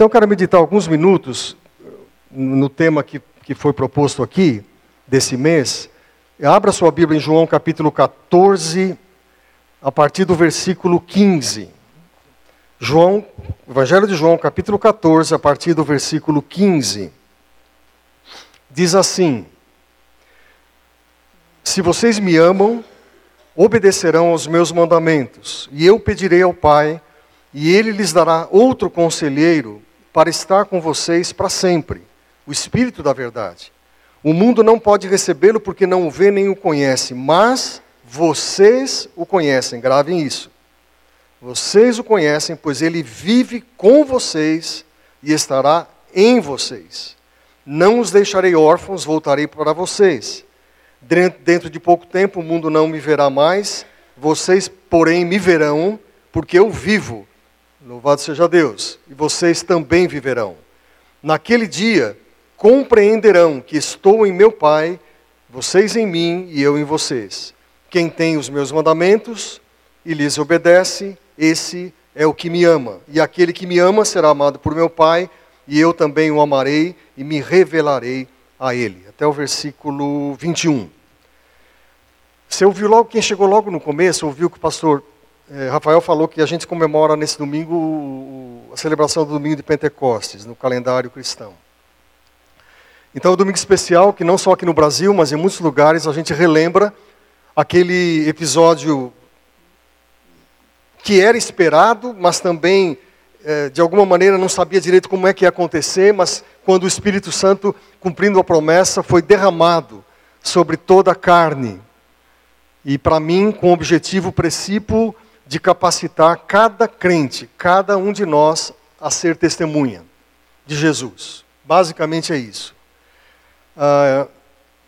Então eu quero meditar alguns minutos no tema que, que foi proposto aqui, desse mês. Abra sua Bíblia em João capítulo 14, a partir do versículo 15. João, Evangelho de João, capítulo 14, a partir do versículo 15. Diz assim: Se vocês me amam, obedecerão aos meus mandamentos, e eu pedirei ao Pai e ele lhes dará outro conselheiro para estar com vocês para sempre, o Espírito da Verdade. O mundo não pode recebê-lo porque não o vê nem o conhece, mas vocês o conhecem, gravem isso. Vocês o conhecem, pois ele vive com vocês e estará em vocês. Não os deixarei órfãos, voltarei para vocês. Dentro de pouco tempo o mundo não me verá mais, vocês, porém, me verão, porque eu vivo Louvado seja Deus. E vocês também viverão. Naquele dia compreenderão que estou em meu Pai, vocês em mim e eu em vocês. Quem tem os meus mandamentos e lhes obedece, esse é o que me ama. E aquele que me ama será amado por meu Pai, e eu também o amarei e me revelarei a ele. Até o versículo 21. Você ouviu logo, quem chegou logo no começo, ouviu que o pastor é, Rafael falou que a gente comemora nesse domingo o, a celebração do domingo de Pentecostes, no calendário cristão. Então é um domingo especial que não só aqui no Brasil, mas em muitos lugares a gente relembra aquele episódio que era esperado, mas também é, de alguma maneira não sabia direito como é que ia acontecer, mas quando o Espírito Santo, cumprindo a promessa, foi derramado sobre toda a carne. E para mim, com o objetivo princípio de capacitar cada crente, cada um de nós, a ser testemunha de Jesus. Basicamente é isso. Uh,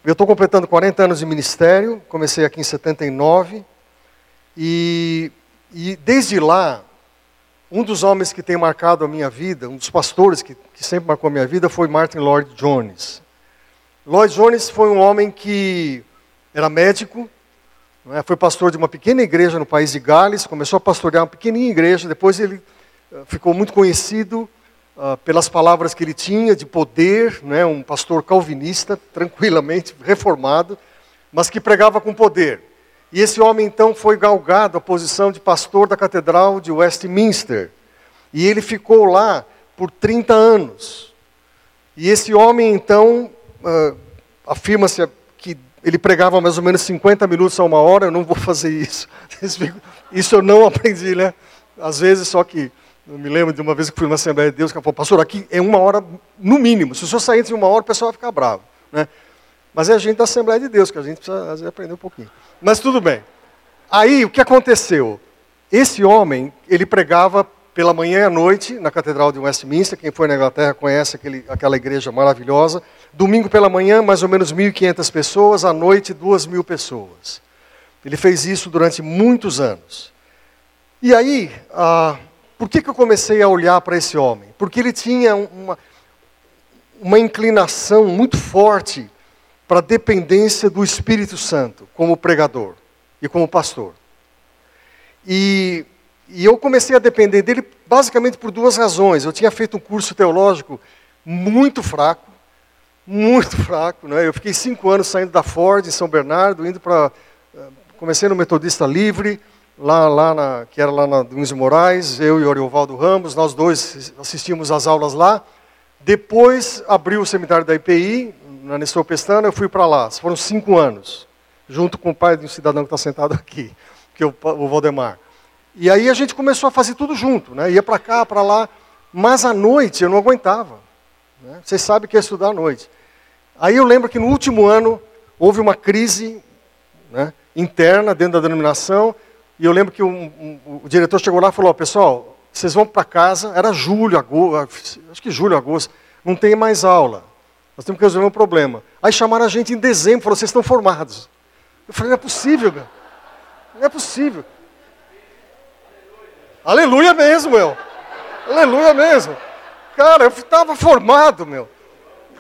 eu estou completando 40 anos de ministério, comecei aqui em 79, e, e desde lá, um dos homens que tem marcado a minha vida, um dos pastores que, que sempre marcou a minha vida, foi Martin Lloyd Jones. Lloyd Jones foi um homem que era médico? Foi pastor de uma pequena igreja no país de Gales, começou a pastorear uma pequenininha igreja, depois ele uh, ficou muito conhecido uh, pelas palavras que ele tinha de poder, né? um pastor calvinista, tranquilamente reformado, mas que pregava com poder. E esse homem então foi galgado à posição de pastor da Catedral de Westminster. E ele ficou lá por 30 anos. E esse homem então uh, afirma-se ele pregava mais ou menos 50 minutos a uma hora, eu não vou fazer isso. Isso eu não aprendi, né? Às vezes, só que eu me lembro de uma vez que fui numa Assembleia de Deus, que falou, pastor, aqui é uma hora no mínimo. Se o senhor sair entre uma hora, o pessoal vai ficar bravo. Né? Mas é a gente da Assembleia de Deus, que a gente precisa vezes, aprender um pouquinho. Mas tudo bem. Aí, o que aconteceu? Esse homem, ele pregava pela manhã e à noite na Catedral de Westminster. Quem foi na Inglaterra conhece aquele, aquela igreja maravilhosa. Domingo pela manhã, mais ou menos 1.500 pessoas, à noite, 2.000 pessoas. Ele fez isso durante muitos anos. E aí, ah, por que, que eu comecei a olhar para esse homem? Porque ele tinha uma, uma inclinação muito forte para a dependência do Espírito Santo como pregador e como pastor. E e eu comecei a depender dele basicamente por duas razões. Eu tinha feito um curso teológico muito fraco, muito fraco. Né? Eu fiquei cinco anos saindo da Ford, em São Bernardo, indo para. Eh, comecei no Metodista Livre, lá, lá na, que era lá na Dunes Moraes, eu e Oriovaldo Ramos, nós dois assistimos às aulas lá. Depois abriu o seminário da IPI, na Nestor Pestana, eu fui para lá. Foram cinco anos, junto com o pai de um cidadão que está sentado aqui, que é o, Valdemar. E aí a gente começou a fazer tudo junto, né? ia para cá, para lá, mas à noite eu não aguentava. Né? Vocês sabem que é estudar à noite. Aí eu lembro que no último ano houve uma crise né, interna dentro da denominação, e eu lembro que um, um, o diretor chegou lá e falou: pessoal, vocês vão para casa, era julho, agosto, acho que julho, agosto, não tem mais aula. Nós temos que resolver um problema. Aí chamaram a gente em dezembro, falou: vocês estão formados. Eu falei: não é possível, cara. Não é possível. Aleluia mesmo, meu. Aleluia mesmo. Cara, eu estava formado, meu.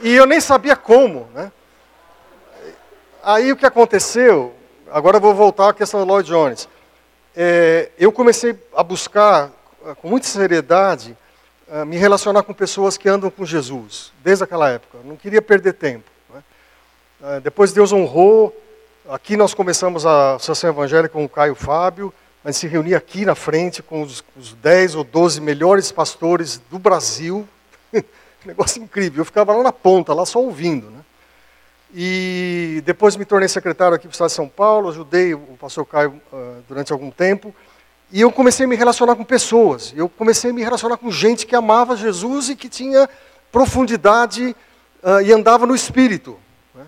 E eu nem sabia como, né? Aí o que aconteceu, agora eu vou voltar à questão do Lloyd Jones. É, eu comecei a buscar, com muita seriedade, uh, me relacionar com pessoas que andam com Jesus, desde aquela época. Não queria perder tempo. Né? Uh, depois Deus honrou. Aqui nós começamos a Associação Evangélica com o Caio Fábio. A gente se reunia aqui na frente com os, os 10 ou 12 melhores pastores do Brasil. negócio incrível. Eu ficava lá na ponta, lá só ouvindo. Né? E depois me tornei secretário aqui para o Estado de São Paulo, ajudei o pastor Caio uh, durante algum tempo. E eu comecei a me relacionar com pessoas. Eu comecei a me relacionar com gente que amava Jesus e que tinha profundidade uh, e andava no Espírito. Né?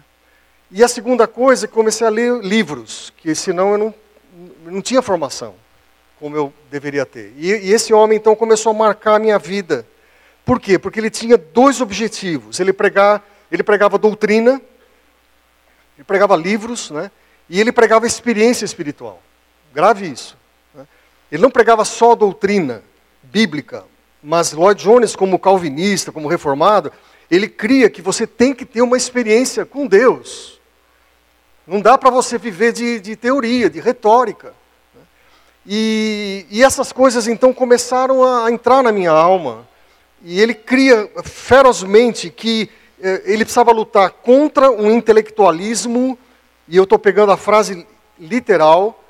E a segunda coisa, comecei a ler livros, que senão eu não, não tinha formação, como eu deveria ter. E, e esse homem então começou a marcar a minha vida. Por quê? Porque ele tinha dois objetivos. Ele, pregar, ele pregava doutrina, ele pregava livros, né? e ele pregava experiência espiritual. Grave isso. Ele não pregava só doutrina bíblica, mas Lloyd Jones, como calvinista, como reformado, ele cria que você tem que ter uma experiência com Deus. Não dá para você viver de, de, teoria, de retórica. E, e, essas coisas então começaram a entrar na minha alma. E ele cria ferozmente que eh, ele precisava lutar contra um intelectualismo, e eu estou pegando a frase literal,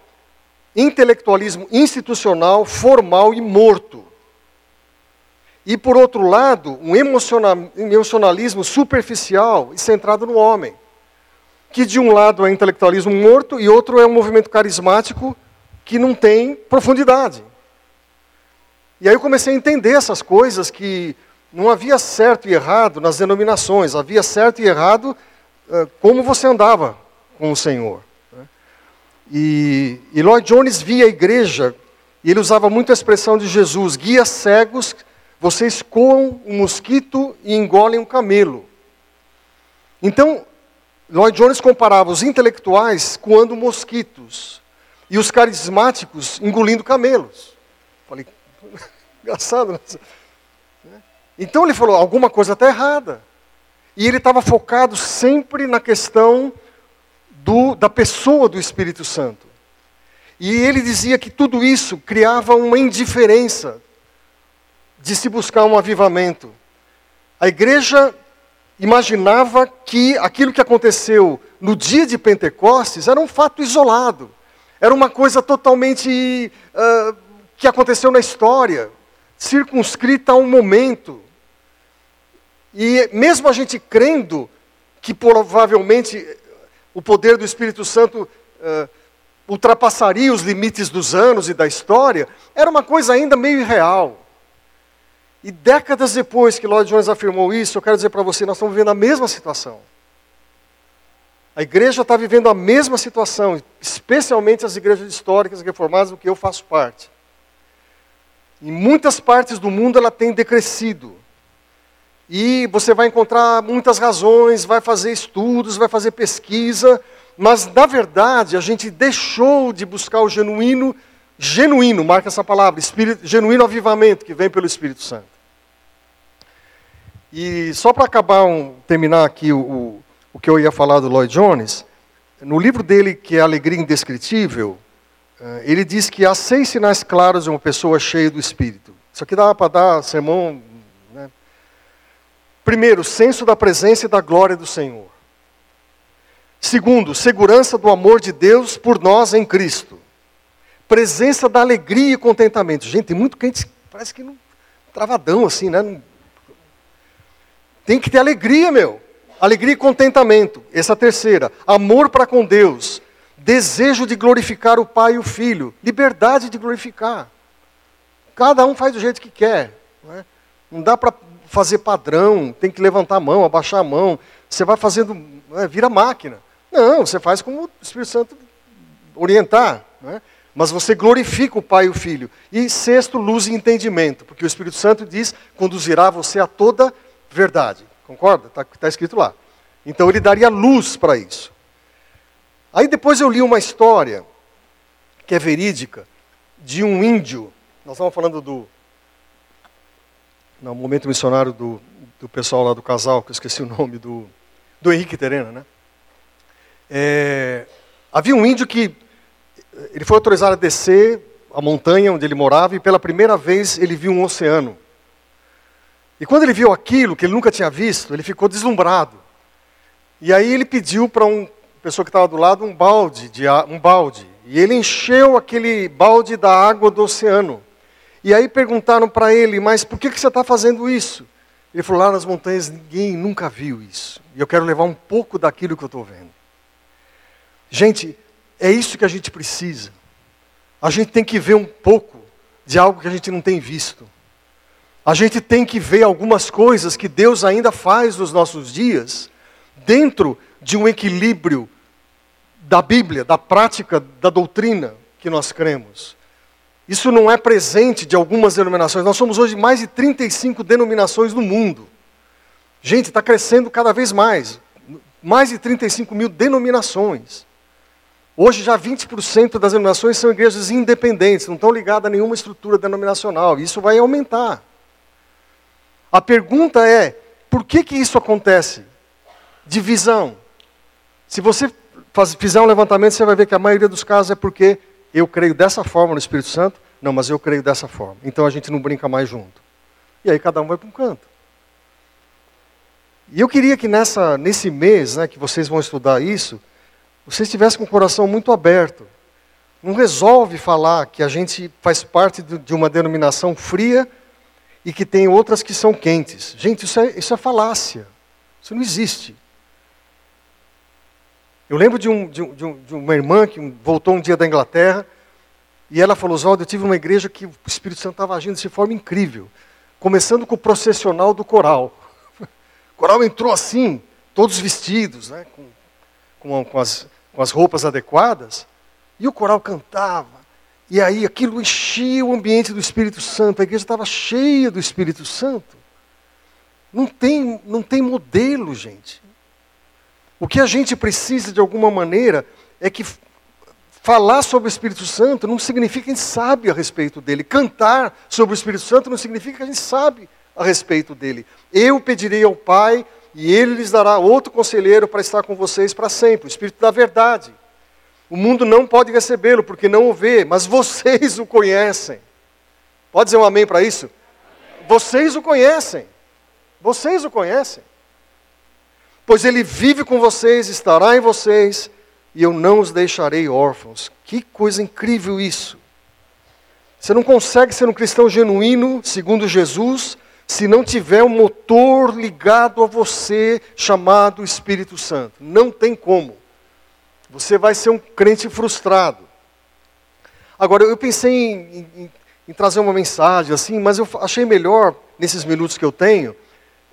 intelectualismo institucional, formal e morto. E, por outro lado, um emocionalismo superficial e centrado no homem. Que, de um lado, é intelectualismo morto e outro é um movimento carismático que não tem profundidade. E aí eu comecei a entender essas coisas que não havia certo e errado nas denominações, havia certo e errado uh, como você andava com o Senhor. E, e Lloyd Jones via a igreja, e ele usava muito a expressão de Jesus: guia cegos, vocês coam um mosquito e engolem um camelo. Então, Lloyd Jones comparava os intelectuais coando mosquitos e os carismáticos engolindo camelos. Falei, engraçado. Né? Então ele falou: alguma coisa está errada. E ele estava focado sempre na questão do, da pessoa do Espírito Santo. E ele dizia que tudo isso criava uma indiferença de se buscar um avivamento. A igreja imaginava que aquilo que aconteceu no dia de Pentecostes era um fato isolado, era uma coisa totalmente uh, que aconteceu na história, circunscrita a um momento. E mesmo a gente crendo que provavelmente o poder do Espírito Santo uh, ultrapassaria os limites dos anos e da história, era uma coisa ainda meio irreal. E décadas depois que Lloyd Jones afirmou isso, eu quero dizer para você, nós estamos vivendo a mesma situação. A igreja está vivendo a mesma situação, especialmente as igrejas históricas reformadas, do que eu faço parte. Em muitas partes do mundo ela tem decrescido. E você vai encontrar muitas razões, vai fazer estudos, vai fazer pesquisa, mas na verdade a gente deixou de buscar o genuíno, genuíno, marca essa palavra, espírito, genuíno avivamento que vem pelo Espírito Santo. E só para acabar, um, terminar aqui o, o, o, que eu ia falar do Lloyd Jones, no livro dele, que é Alegria Indescritível, ele diz que há seis sinais claros de uma pessoa cheia do Espírito. Isso aqui dá para dar sermão Primeiro, senso da presença e da glória do Senhor. Segundo, segurança do amor de Deus por nós em Cristo. Presença da alegria e contentamento. Gente, tem muito crente parece que não travadão assim, né? Tem que ter alegria, meu. Alegria e contentamento. Essa terceira, amor para com Deus. Desejo de glorificar o Pai e o Filho. Liberdade de glorificar. Cada um faz do jeito que quer. Não, é? não dá para fazer padrão, tem que levantar a mão, abaixar a mão. Você vai fazendo, é, vira máquina. Não, você faz como o Espírito Santo orientar. Né? Mas você glorifica o Pai e o Filho. E sexto, luz e entendimento, porque o Espírito Santo diz, conduzirá você a toda verdade. Concorda? Está tá escrito lá. Então ele daria luz para isso. Aí depois eu li uma história, que é verídica, de um índio. Nós estamos falando do no momento missionário do, do pessoal lá do casal, que eu esqueci o nome, do, do Henrique Terena, né? É, havia um índio que ele foi autorizado a descer a montanha onde ele morava e pela primeira vez ele viu um oceano. E quando ele viu aquilo, que ele nunca tinha visto, ele ficou deslumbrado. E aí ele pediu para uma pessoa que estava do lado um balde, de, um balde. E ele encheu aquele balde da água do oceano. E aí perguntaram para ele, mas por que, que você está fazendo isso? Ele falou, lá nas montanhas ninguém nunca viu isso. E eu quero levar um pouco daquilo que eu estou vendo. Gente, é isso que a gente precisa. A gente tem que ver um pouco de algo que a gente não tem visto. A gente tem que ver algumas coisas que Deus ainda faz nos nossos dias, dentro de um equilíbrio da Bíblia, da prática, da doutrina que nós cremos. Isso não é presente de algumas denominações. Nós somos hoje mais de 35 denominações no mundo. Gente, está crescendo cada vez mais. Mais de 35 mil denominações. Hoje já 20% das denominações são igrejas independentes, não estão ligadas a nenhuma estrutura denominacional. Isso vai aumentar. A pergunta é: por que, que isso acontece? Divisão. Se você faz, fizer um levantamento, você vai ver que a maioria dos casos é porque eu creio dessa forma no Espírito Santo, não, mas eu creio dessa forma. Então a gente não brinca mais junto. E aí cada um vai para um canto. E eu queria que nessa, nesse mês, né, que vocês vão estudar isso, vocês tivessem com o coração muito aberto. Não resolve falar que a gente faz parte de uma denominação fria e que tem outras que são quentes. Gente, isso é, isso é falácia. Isso não existe. Eu lembro de, um, de, um, de uma irmã que voltou um dia da Inglaterra e ela falou: Oswaldo, eu tive uma igreja que o Espírito Santo estava agindo de forma incrível. Começando com o processional do coral. O coral entrou assim, todos vestidos, né, com, com, com, as, com as roupas adequadas, e o coral cantava, e aí aquilo enchia o ambiente do Espírito Santo, a igreja estava cheia do Espírito Santo. Não tem, não tem modelo, gente. O que a gente precisa, de alguma maneira, é que falar sobre o Espírito Santo não significa que a gente sabe a respeito dele. Cantar sobre o Espírito Santo não significa que a gente sabe a respeito dele. Eu pedirei ao Pai e ele lhes dará outro conselheiro para estar com vocês para sempre, o Espírito da verdade. O mundo não pode recebê-lo porque não o vê, mas vocês o conhecem. Pode dizer um amém para isso? Vocês o conhecem. Vocês o conhecem. Pois ele vive com vocês, estará em vocês, e eu não os deixarei órfãos. Que coisa incrível isso. Você não consegue ser um cristão genuíno, segundo Jesus, se não tiver um motor ligado a você chamado Espírito Santo. Não tem como. Você vai ser um crente frustrado. Agora, eu pensei em, em, em trazer uma mensagem assim, mas eu achei melhor, nesses minutos que eu tenho,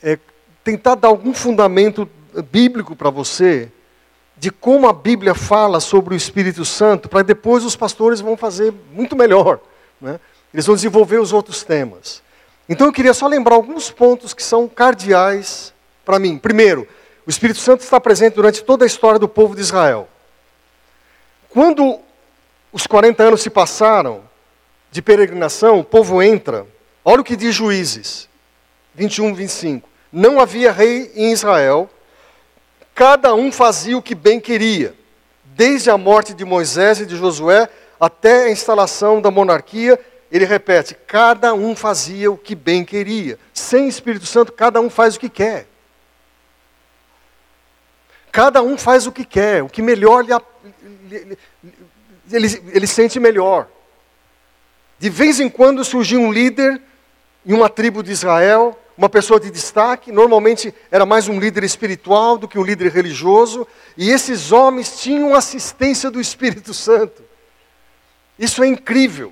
é, tentar dar algum fundamento bíblico para você, de como a Bíblia fala sobre o Espírito Santo, para depois os pastores vão fazer muito melhor. Né? Eles vão desenvolver os outros temas. Então eu queria só lembrar alguns pontos que são cardeais para mim. Primeiro, o Espírito Santo está presente durante toda a história do povo de Israel. Quando os 40 anos se passaram de peregrinação, o povo entra. Olha o que diz Juízes 21, 25. Não havia rei em Israel, cada um fazia o que bem queria, desde a morte de Moisés e de Josué até a instalação da monarquia. Ele repete: cada um fazia o que bem queria. Sem Espírito Santo, cada um faz o que quer. Cada um faz o que quer, o que melhor lhe, ele, ele, ele sente melhor. De vez em quando surgia um líder em uma tribo de Israel, uma pessoa de destaque, normalmente era mais um líder espiritual do que um líder religioso, e esses homens tinham assistência do Espírito Santo. Isso é incrível.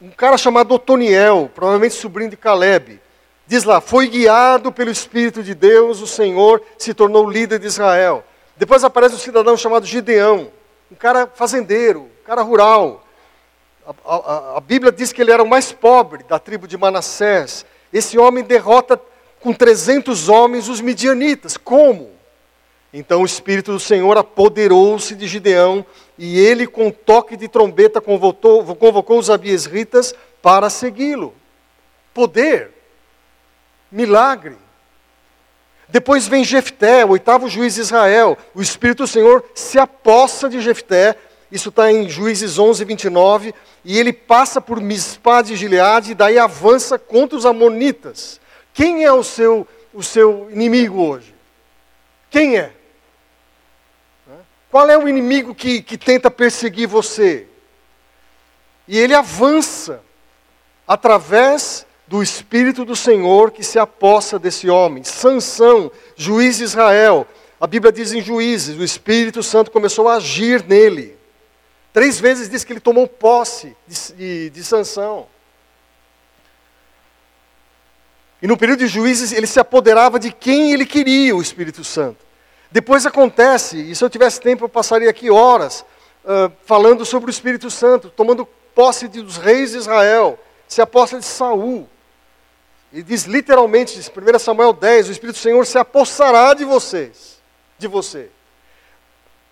Um cara chamado Otoniel, provavelmente sobrinho de Caleb, diz lá: foi guiado pelo Espírito de Deus, o Senhor se tornou líder de Israel. Depois aparece um cidadão chamado Gideão, um cara fazendeiro, um cara rural. A, a, a, Bíblia diz que ele era o mais pobre da tribo de Manassés. Esse homem derrota com 300 homens os midianitas. Como? Então o Espírito do Senhor apoderou-se de Gideão e ele, com toque de trombeta, convocou, convocou os abiesritas para segui-lo. Poder, milagre. Depois vem Jefté, o oitavo juiz de Israel. O Espírito do Senhor se apossa de Jefté. Isso está em Juízes 11, 29. E ele passa por Mispá de Gileade e daí avança contra os amonitas, Quem é o seu, o seu inimigo hoje? Quem é? Qual é o inimigo que, que tenta perseguir você? E ele avança através do Espírito do Senhor que se apossa desse homem. Sansão, juiz de Israel. A Bíblia diz em Juízes, o Espírito Santo começou a agir nele. Três vezes diz que ele tomou posse de, de, de. E no período de Juízes ele se apoderava de quem ele queria, o Espírito Santo. Depois acontece, e se eu tivesse tempo eu passaria aqui horas uh, falando sobre o Espírito Santo, tomando posse dos reis de Israel, se aposta de Saul. E diz literalmente, diz 1 Samuel 10, o Espírito do Senhor se apossará de vocês, de você.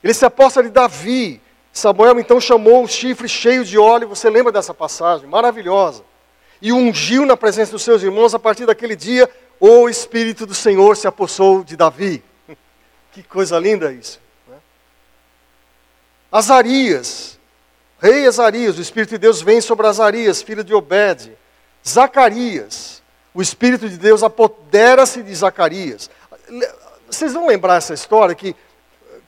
Ele se aposta de Davi. Samuel então chamou o chifre cheio de óleo, você lembra dessa passagem? Maravilhosa. E ungiu na presença dos seus irmãos, a partir daquele dia, o Espírito do Senhor se apossou de Davi. Que coisa linda isso. Né? Azarias, rei Azarias, o Espírito de Deus vem sobre Azarias, filho de Obed. Zacarias, o Espírito de Deus apodera-se de Zacarias. Vocês vão lembrar essa história que,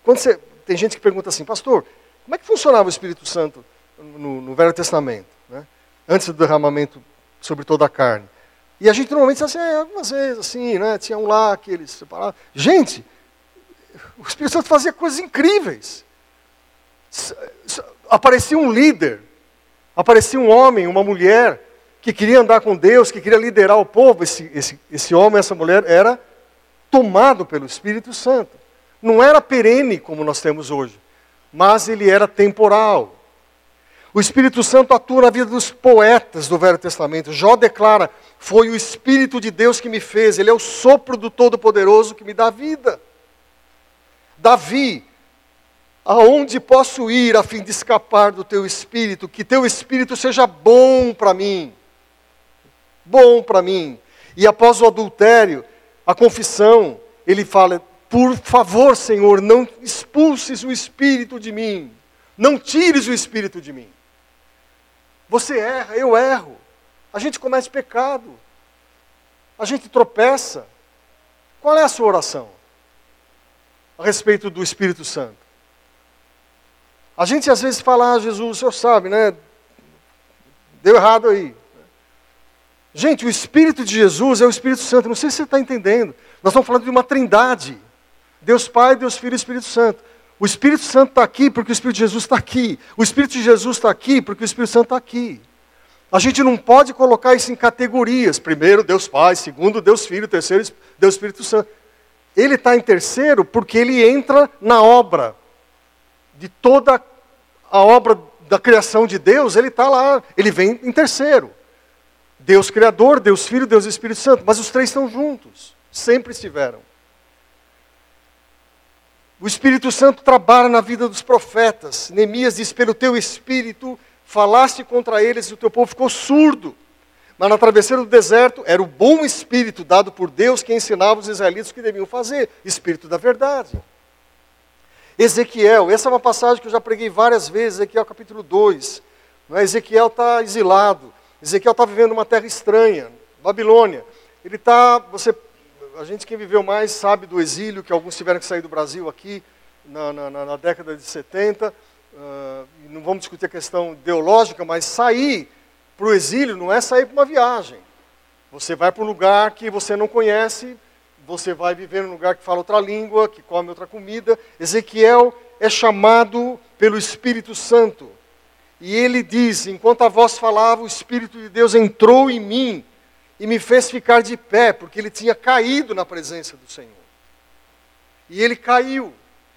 quando você, tem gente que pergunta assim, pastor, como é que funcionava o Espírito Santo no, no Velho Testamento, né? antes do derramamento sobre toda a carne? E a gente normalmente assim, é, algumas vezes assim, né? tinha um lá que eles separavam. Gente, o Espírito Santo fazia coisas incríveis. Aparecia um líder, aparecia um homem, uma mulher, que queria andar com Deus, que queria liderar o povo. Esse, esse, esse homem, essa mulher, era tomado pelo Espírito Santo. Não era perene como nós temos hoje, mas ele era temporal. O Espírito Santo atua na vida dos poetas do Velho Testamento. Jó declara: Foi o Espírito de Deus que me fez, ele é o sopro do Todo-Poderoso que me dá vida. Davi, aonde posso ir a fim de escapar do teu espírito? Que teu espírito seja bom para mim. Bom para mim. E após o adultério, a confissão, ele fala: Por favor, Senhor, não expulses o espírito de mim. Não tires o espírito de mim. Você erra, eu erro. A gente comete pecado. A gente tropeça. Qual é a sua oração? a respeito do Espírito Santo. A gente às vezes fala, ah, Jesus, o senhor sabe, né? Deu errado aí. Gente, o Espírito de Jesus é o Espírito Santo. Não sei se você está entendendo. Nós estamos falando de uma trindade. Deus Pai, Deus Filho e Espírito Santo. O Espírito Santo está aqui porque o Espírito de Jesus está aqui. O Espírito de Jesus está aqui porque o Espírito Santo está aqui. A gente não pode colocar isso em categorias. Primeiro, Deus Pai. Segundo, Deus Filho. Terceiro, Deus Espírito Santo. Ele está em terceiro porque ele entra na obra de toda a obra da criação de Deus, ele está lá, ele vem em terceiro. Deus Criador, Deus Filho, Deus Espírito Santo, mas os três estão juntos, sempre estiveram. O Espírito Santo trabalha na vida dos profetas. Neemias diz: pelo teu espírito falaste contra eles e o teu povo ficou surdo. Mas na travessia do deserto era o bom espírito dado por Deus que ensinava os israelitas o que deviam fazer espírito da verdade. Ezequiel, essa é uma passagem que eu já preguei várias vezes, Ezequiel capítulo 2. É? Ezequiel está exilado, Ezequiel está vivendo uma terra estranha, Babilônia. Ele está, você, a gente que viveu mais sabe do exílio, que alguns tiveram que sair do Brasil aqui na, na, na década de 70. Uh, ah, não vamos discutir a questão ideológica, mas sair para o exílio não é sair para uma viagem. Você vai para um lugar que você não conhece, você vai viver num lugar que fala outra língua, que come outra comida. Ezequiel é chamado pelo Espírito Santo. E ele diz: Enquanto a voz falava, o Espírito de Deus entrou em mim e me fez ficar de pé, porque ele tinha caído na presença do Senhor. E ele caiu.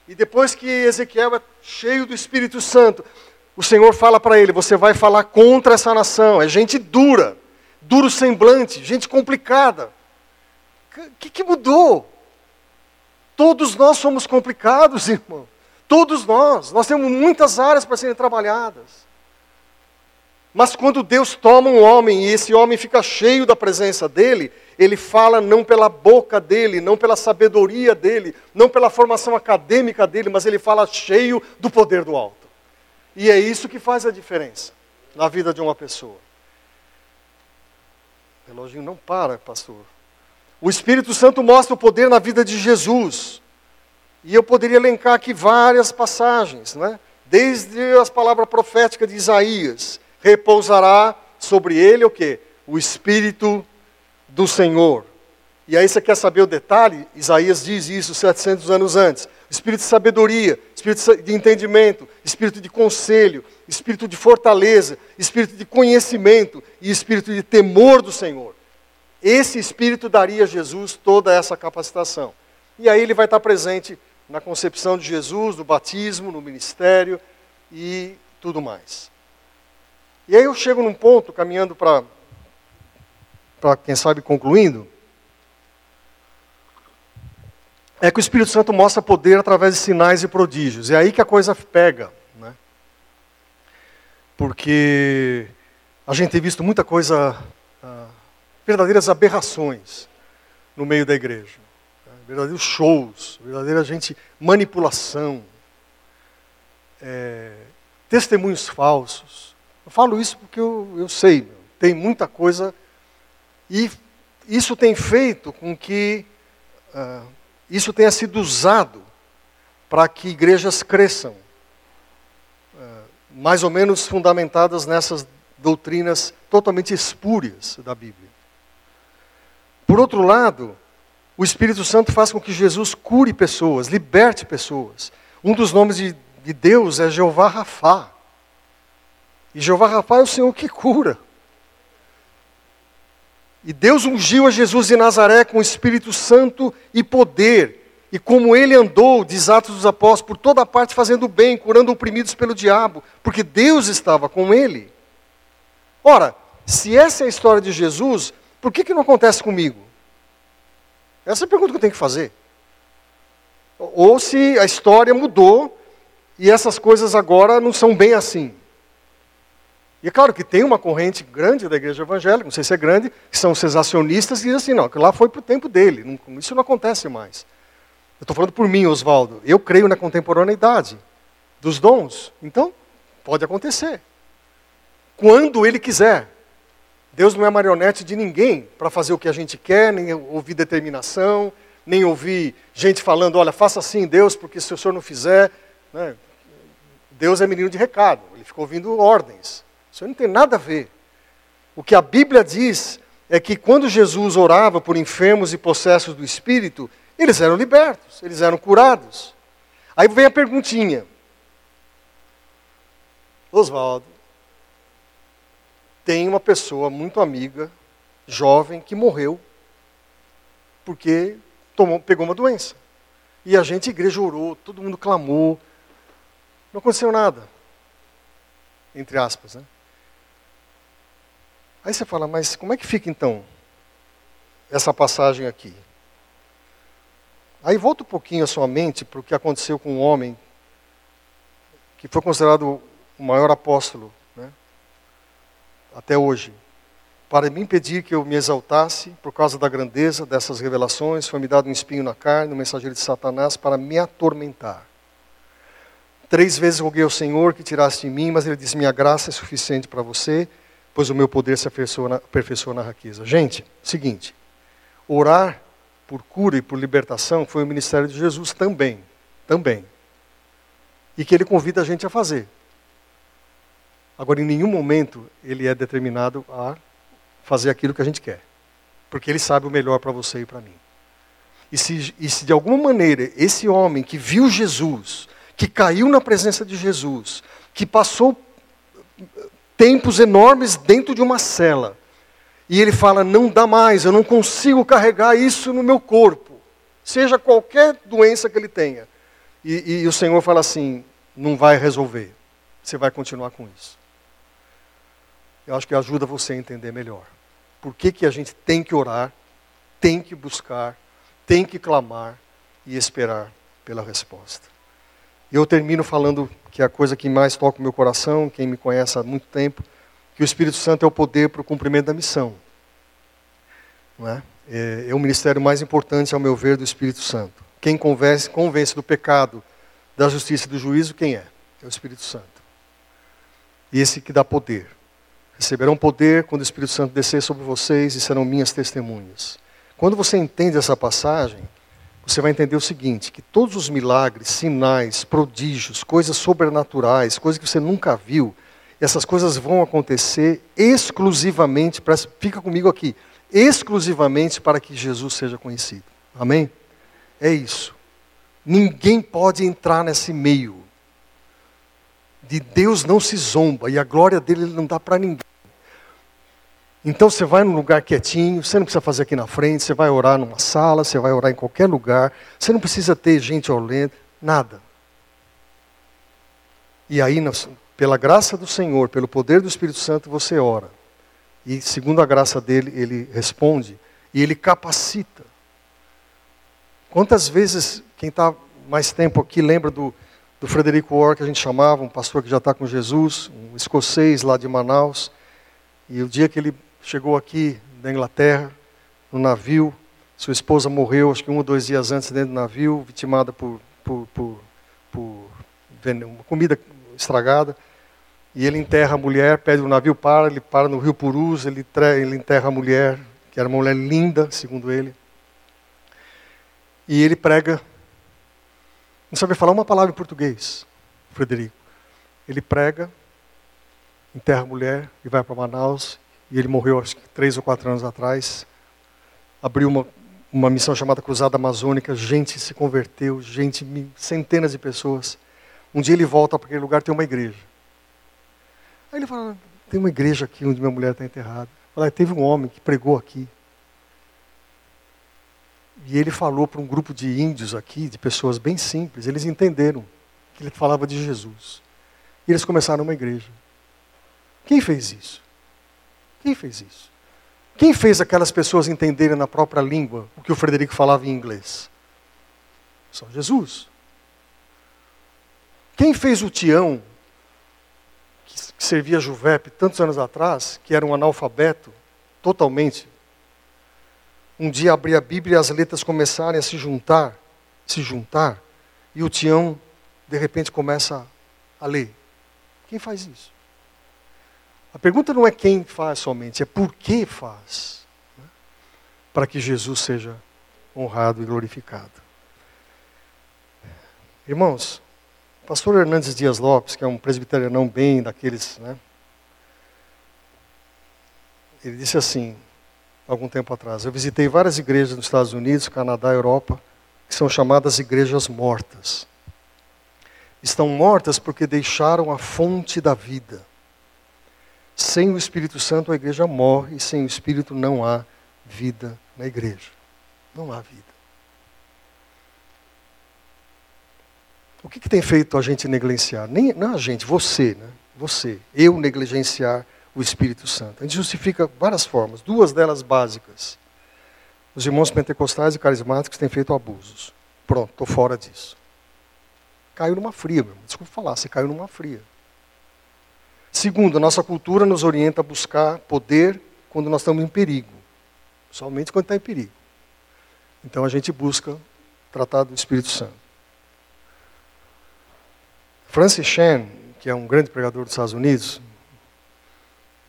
E depois que Ezequiel é cheio do Espírito Santo, o Senhor fala para ele: você vai falar contra essa nação. É gente dura, duro semblante, gente complicada. O que, que mudou? Todos nós somos complicados, irmão. Todos nós. Nós temos muitas áreas para serem trabalhadas. Mas quando Deus toma um homem e esse homem fica cheio da presença dele, ele fala não pela boca dele, não pela sabedoria dele, não pela formação acadêmica dele, mas ele fala cheio do poder do alto. E é isso que faz a diferença na vida de uma pessoa. O relógio não para, pastor. O Espírito Santo mostra o poder na vida de Jesus. E eu poderia elencar aqui várias passagens, né? desde as palavras proféticas de Isaías: repousará sobre ele o que? O Espírito do Senhor. E aí você quer saber o detalhe? Isaías diz isso 700 anos antes. Espírito de sabedoria, espírito de entendimento, espírito de conselho, espírito de fortaleza, espírito de conhecimento e espírito de temor do Senhor. Esse espírito daria a Jesus toda essa capacitação. E aí ele vai estar presente na concepção de Jesus, no batismo, no ministério e tudo mais. E aí eu chego num ponto, caminhando para, para quem sabe, concluindo, é que o Espírito Santo mostra poder através de sinais e prodígios. É aí que a coisa pega. Né? Porque a gente tem visto muita coisa, ah, verdadeiras aberrações no meio da igreja. Né? Verdadeiros shows, verdadeira gente, manipulação, é, testemunhos falsos. Eu falo isso porque eu, eu sei, tem muita coisa. E isso tem feito com que. Ah, isso tenha sido usado para que igrejas cresçam, é, mais ou menos fundamentadas nessas doutrinas totalmente espúrias da Bíblia. Por outro lado, o Espírito Santo faz com que Jesus cure pessoas, liberte pessoas. Um dos nomes de, de Deus é Jeová Rafá. E Jeová Rafá é o Senhor que cura. E Deus ungiu a Jesus de Nazaré com o Espírito Santo e poder. E como ele andou, diz Atos dos Apóstolos, por toda parte fazendo bem, curando oprimidos pelo diabo, porque Deus estava com ele. Ora, se essa é a história de Jesus, por que, que não acontece comigo? Essa é a pergunta que eu tenho que fazer. Ou se a história mudou e essas coisas agora não são bem assim. E é claro que tem uma corrente grande da igreja evangélica, não sei se é grande, que são os sensacionistas e dizem assim, não, que lá foi para o tempo dele, não, isso não acontece mais. Eu estou falando por mim, Oswaldo. Eu creio na contemporaneidade dos dons. Então, pode acontecer. Quando ele quiser. Deus não é marionete de ninguém para fazer o que a gente quer, nem ouvir determinação, nem ouvir gente falando, olha, faça assim, Deus, porque se o senhor não fizer. Né? Deus é menino de recado, ele ficou ouvindo ordens. Isso não tem nada a ver. O que a Bíblia diz é que quando Jesus orava por enfermos e possessos do Espírito, eles eram libertos, eles eram curados. Aí vem a perguntinha. Oswaldo, tem uma pessoa muito amiga, jovem, que morreu porque tomou, pegou uma doença. E a gente, a igreja, orou, todo mundo clamou. Não aconteceu nada. Entre aspas, né? Aí você fala, mas como é que fica então essa passagem aqui? Aí volta um pouquinho a sua mente para o que aconteceu com um homem que foi considerado o maior apóstolo né, até hoje. Para me impedir que eu me exaltasse por causa da grandeza dessas revelações, foi me dado um espinho na carne, um mensageiro de Satanás, para me atormentar. Três vezes roguei ao Senhor que tirasse de mim, mas ele disse: Minha graça é suficiente para você pois o meu poder se aperfeiçoa na, aperfeiçoa na riqueza. Gente, seguinte, orar por cura e por libertação foi o ministério de Jesus também, também. E que ele convida a gente a fazer. Agora, em nenhum momento ele é determinado a fazer aquilo que a gente quer. Porque ele sabe o melhor para você e para mim. E se, e se de alguma maneira esse homem que viu Jesus, que caiu na presença de Jesus, que passou tempos enormes dentro de uma cela. E ele fala: não dá mais, eu não consigo carregar isso no meu corpo, seja qualquer doença que ele tenha. E, e o Senhor fala assim: não vai resolver, você vai continuar com isso. Eu acho que ajuda você a entender melhor. Por que, que a gente tem que orar, tem que buscar, tem que clamar e esperar pela resposta. Eu termino falando que é a coisa que mais toca o meu coração, quem me conhece há muito tempo, que o Espírito Santo é o poder para o cumprimento da missão. Não é? é? é o ministério mais importante, ao meu ver, do Espírito Santo. Quem convence, convence do pecado, da justiça e do juízo, quem é? É o Espírito Santo. E esse que dá poder. Receberão poder quando o Espírito Santo descer sobre vocês e serão minhas testemunhas. Quando você entende essa passagem, você vai entender o seguinte: que todos os milagres, sinais, prodígios, coisas sobrenaturais, coisas que você nunca viu, essas coisas vão acontecer exclusivamente, para, fica comigo aqui, exclusivamente para que Jesus seja conhecido. Amém? É isso. Ninguém pode entrar nesse meio. De Deus não se zomba e a glória dele não dá para ninguém. Então você vai num lugar quietinho, você não precisa fazer aqui na frente, você vai orar numa sala, você vai orar em qualquer lugar, você não precisa ter gente olhando, nada. E aí, pela graça do Senhor, pelo poder do Espírito Santo, você ora. E segundo a graça dele, ele responde e ele capacita. Quantas vezes, quem está mais tempo aqui lembra do, do Frederico Orr, que a gente chamava, um pastor que já está com Jesus, um escocês lá de Manaus. E o dia que ele chegou aqui da Inglaterra, no navio. Sua esposa morreu, acho que um ou dois dias antes, dentro do navio, vitimada por, por, por, por comida estragada. E ele enterra a mulher, pede o navio para, ele para no rio Purus, ele, ele enterra a mulher, que era uma mulher linda, segundo ele. E ele prega, não sabe falar uma palavra em português, Frederico. Ele prega, enterra a mulher e vai para Manaus e ele morreu acho que três ou quatro anos atrás. Abriu uma, uma missão chamada Cruzada Amazônica, gente se converteu, gente, centenas de pessoas. Um dia ele volta para aquele lugar, tem uma igreja. Aí ele fala, tem uma igreja aqui onde minha mulher está enterrada. Fala, teve um homem que pregou aqui. E ele falou para um grupo de índios aqui, de pessoas bem simples, eles entenderam que ele falava de Jesus. E eles começaram uma igreja. Quem fez isso? Quem fez isso? Quem fez aquelas pessoas entenderem na própria língua o que o Frederico falava em inglês? Só Jesus. Quem fez o Tião, que servia a Juvep tantos anos atrás, que era um analfabeto, totalmente, um dia abrir a Bíblia e as letras começarem a se juntar, se juntar, e o Tião, de repente, começa a ler. Quem faz isso? A pergunta não é quem faz somente, é por que faz. Né? Para que Jesus seja honrado e glorificado. Irmãos, o pastor Hernandes Dias Lopes, que é um presbiterianão bem daqueles, né? Ele disse assim, algum tempo atrás, eu visitei várias igrejas nos Estados Unidos, Canadá, Europa, que são chamadas igrejas mortas. Estão mortas porque deixaram a fonte da vida. Sem o Espírito Santo a igreja morre e sem o Espírito não há vida na igreja. Não há vida. O que, que tem feito a gente negligenciar? Nem, não a gente, você, né? Você, eu negligenciar o Espírito Santo. A gente justifica várias formas, duas delas básicas. Os irmãos pentecostais e carismáticos têm feito abusos. Pronto, estou fora disso. Caiu numa fria, meu. desculpa falar, você caiu numa fria. Segundo, a nossa cultura nos orienta a buscar poder quando nós estamos em perigo, somente quando está em perigo. Então a gente busca tratar do Espírito Santo. Francis Chan, que é um grande pregador dos Estados Unidos,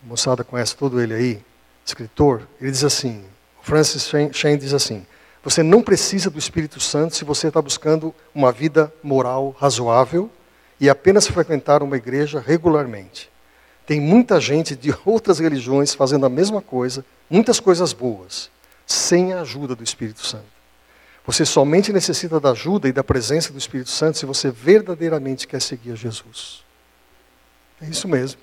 a moçada conhece todo ele aí, escritor, ele diz assim, Francis Chan diz assim, você não precisa do Espírito Santo se você está buscando uma vida moral razoável e apenas frequentar uma igreja regularmente. Tem muita gente de outras religiões fazendo a mesma coisa, muitas coisas boas, sem a ajuda do Espírito Santo. Você somente necessita da ajuda e da presença do Espírito Santo se você verdadeiramente quer seguir a Jesus. É isso mesmo.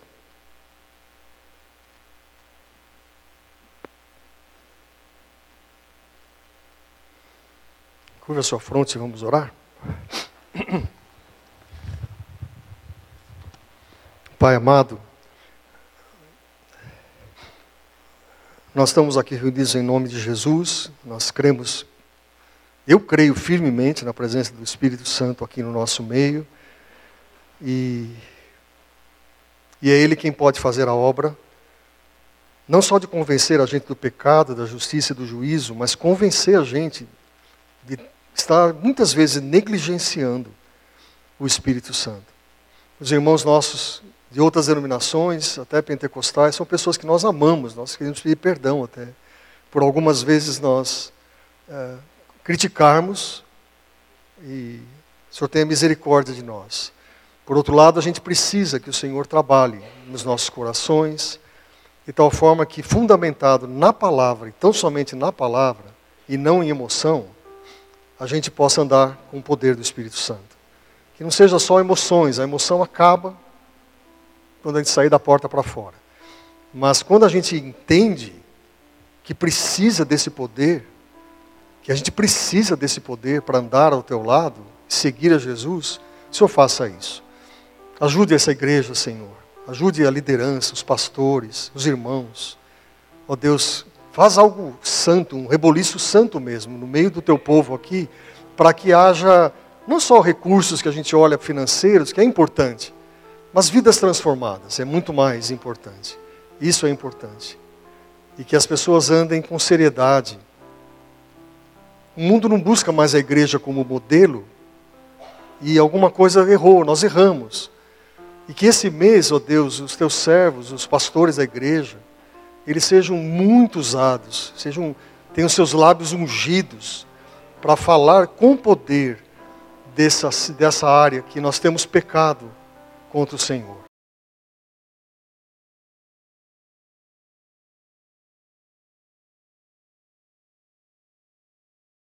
Curva a sua fronte e vamos orar. Pai amado, Nós estamos aqui reunidos em nome de Jesus, nós cremos, eu creio firmemente na presença do Espírito Santo aqui no nosso meio, e, e é Ele quem pode fazer a obra, não só de convencer a gente do pecado, da justiça e do juízo, mas convencer a gente de estar muitas vezes negligenciando o Espírito Santo. Os irmãos nossos de outras denominações, até pentecostais, são pessoas que nós amamos, nós queremos pedir perdão até. Por algumas vezes nós uh, criticarmos e o Senhor tenha misericórdia de nós. Por outro lado, a gente precisa que o Senhor trabalhe nos nossos corações, de tal forma que, fundamentado na palavra, e tão somente na palavra, e não em emoção, a gente possa andar com o poder do Espírito Santo. Que não seja só emoções, a emoção acaba quando a gente sair da porta para fora. Mas quando a gente entende que precisa desse poder, que a gente precisa desse poder para andar ao teu lado, seguir a Jesus, o Senhor faça isso. Ajude essa igreja, Senhor. Ajude a liderança, os pastores, os irmãos. Ó oh, Deus, faz algo santo, um reboliço santo mesmo, no meio do teu povo aqui, para que haja não só recursos que a gente olha financeiros, que é importante, mas vidas transformadas é muito mais importante. Isso é importante. E que as pessoas andem com seriedade. O mundo não busca mais a igreja como modelo, e alguma coisa errou, nós erramos. E que esse mês, ó oh Deus, os teus servos, os pastores da igreja, eles sejam muito usados, sejam, tenham seus lábios ungidos para falar com poder dessa, dessa área que nós temos pecado contra o Senhor.